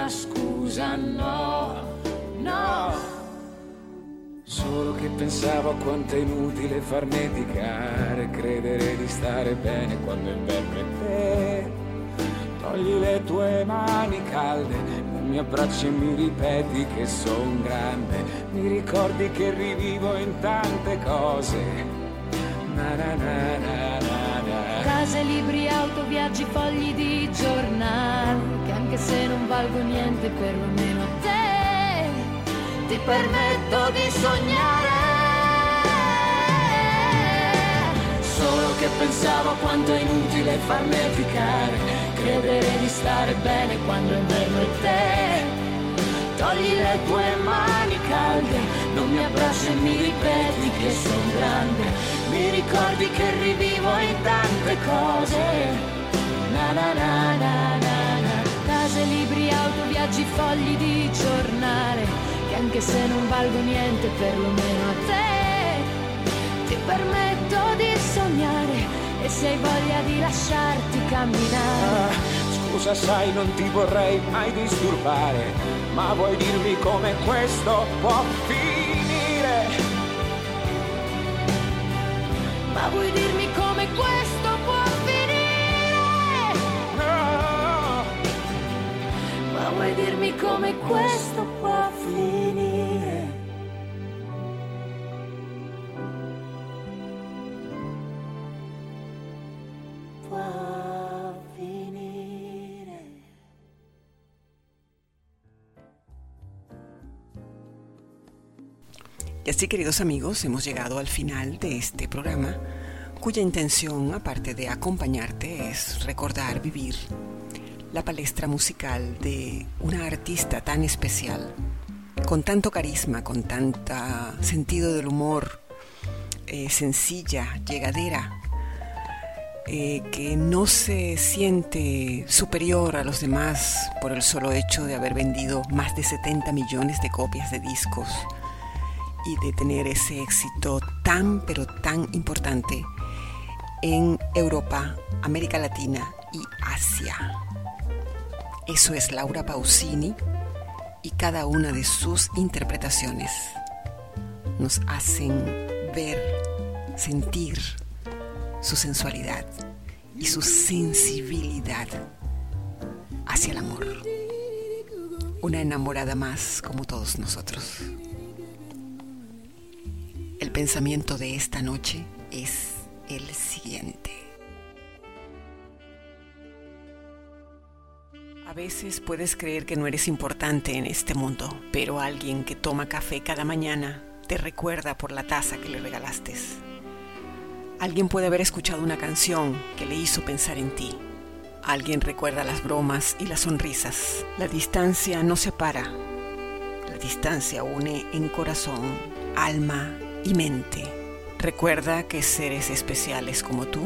scusa, no, no. Solo che pensavo a quanto è inutile farneticare, credere di stare bene quando inverno è te. Togli le tue mani calde, non mi abbracci e mi ripeti che son grande, mi ricordi che rivivo in tante cose. Na na na na na na. Case, libri, auto, viaggi, fogli di giornale anche se non valgo niente perlomeno a te Ti permetto di sognare Solo che pensavo quanto è inutile farneticare, Credere di stare bene quando è te Togli le tue mani calde, non mi abbracci e mi ripeti che sono grande. Mi ricordi che rivivo in tante cose. Na na na na na. Case, libri, auto, viaggi, fogli di giornale Che anche se non valgo niente perlomeno a te Ti permetto di sognare E se hai voglia di lasciarti camminare Scusa, sai, non ti vorrei mai disturbare, ma vuoi dirmi come questo può finire? Ma vuoi dirmi come questo vuoi dirmi come questo può finire? Y así, queridos amigos, hemos llegado al final de este programa, cuya intención, aparte de acompañarte, es recordar, vivir la palestra musical de una artista tan especial, con tanto carisma, con tanto sentido del humor, eh, sencilla, llegadera, eh, que no se siente superior a los demás por el solo hecho de haber vendido más de 70 millones de copias de discos y de tener ese éxito tan pero tan importante en Europa, América Latina y Asia. Eso es Laura Pausini y cada una de sus interpretaciones nos hacen ver, sentir su sensualidad y su sensibilidad hacia el amor. Una enamorada más como todos nosotros. El pensamiento de esta noche es el siguiente. A veces puedes creer que no eres importante en este mundo, pero alguien que toma café cada mañana te recuerda por la taza que le regalaste. Alguien puede haber escuchado una canción que le hizo pensar en ti. Alguien recuerda las bromas y las sonrisas. La distancia no separa. La distancia une en corazón, alma y mente. Recuerda que seres especiales como tú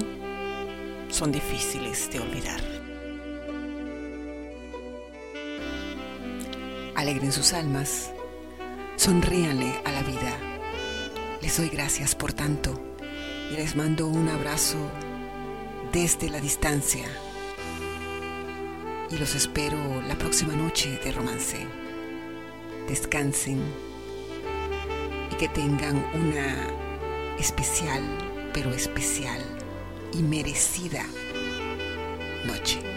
son difíciles de olvidar. Alegren sus almas, sonríanle a la vida, Les doy gracias por tanto y les mando un abrazo desde la distancia. Y los espero la próxima noche de romance. Descansen y que tengan una especial, pero especial y merecida noche.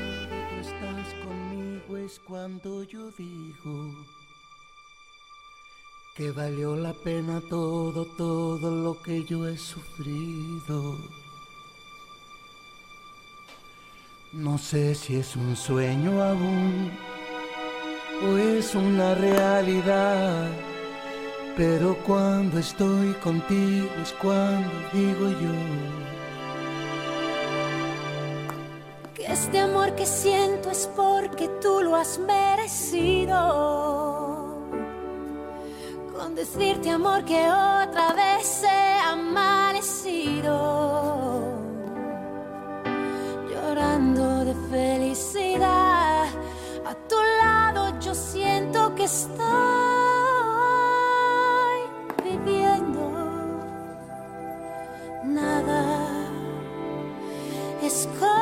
Cuando yo digo que valió la pena todo, todo lo que yo he sufrido. No sé si es un sueño aún o es una realidad, pero cuando estoy contigo es cuando digo yo. Que este amor que siento es porque tú lo has merecido. Con decirte amor que otra vez he amanecido. Llorando de felicidad. A tu lado yo siento que estoy viviendo. Nada es como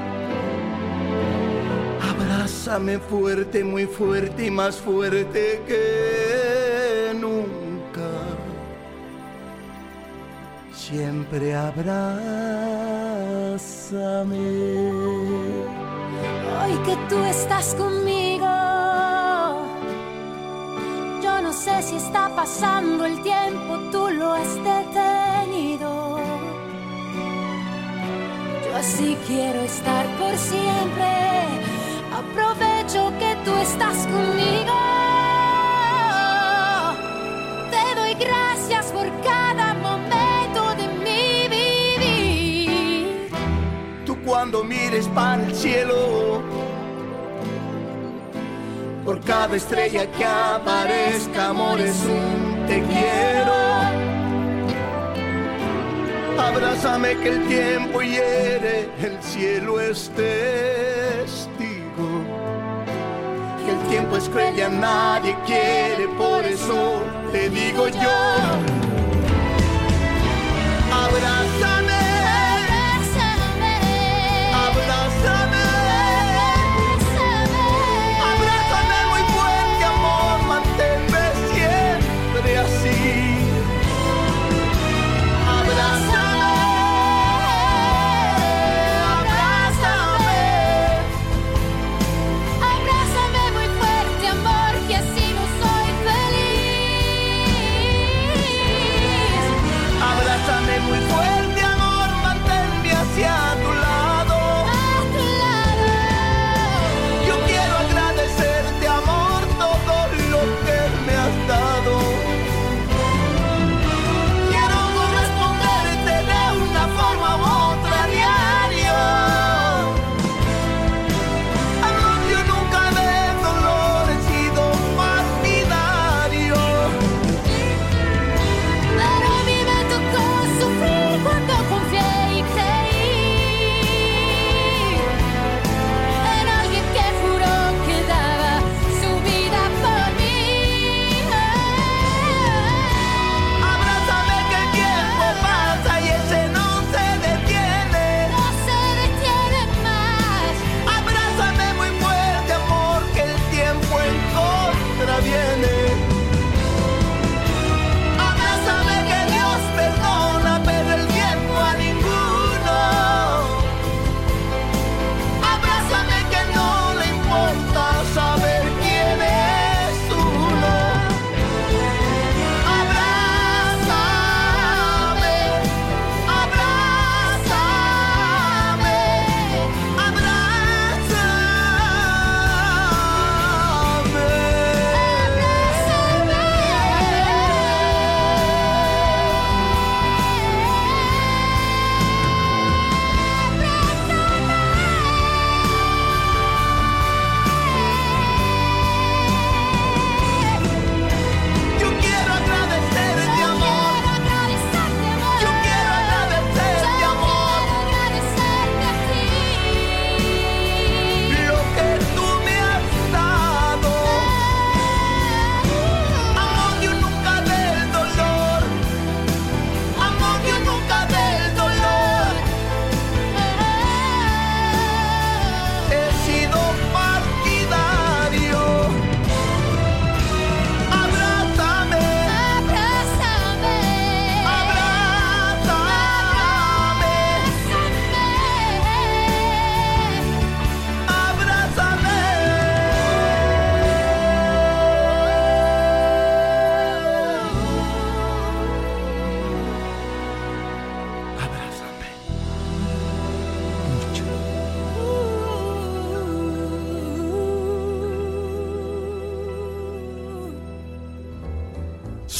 Abrázame fuerte, muy fuerte y más fuerte que nunca. Siempre abrázame. Hoy que tú estás conmigo, yo no sé si está pasando el tiempo, tú lo has detenido. Yo así quiero estar por siempre, aprovecho que tú estás conmigo. Te doy gracias por cada momento de mi vivir. Tú cuando mires para el cielo, por cada estrella que aparezca, amor es un te quiero. Abrázame que el tiempo hiere, el cielo es testigo. El tiempo es cruel y a nadie quiere, por eso te digo yo. Abrázame.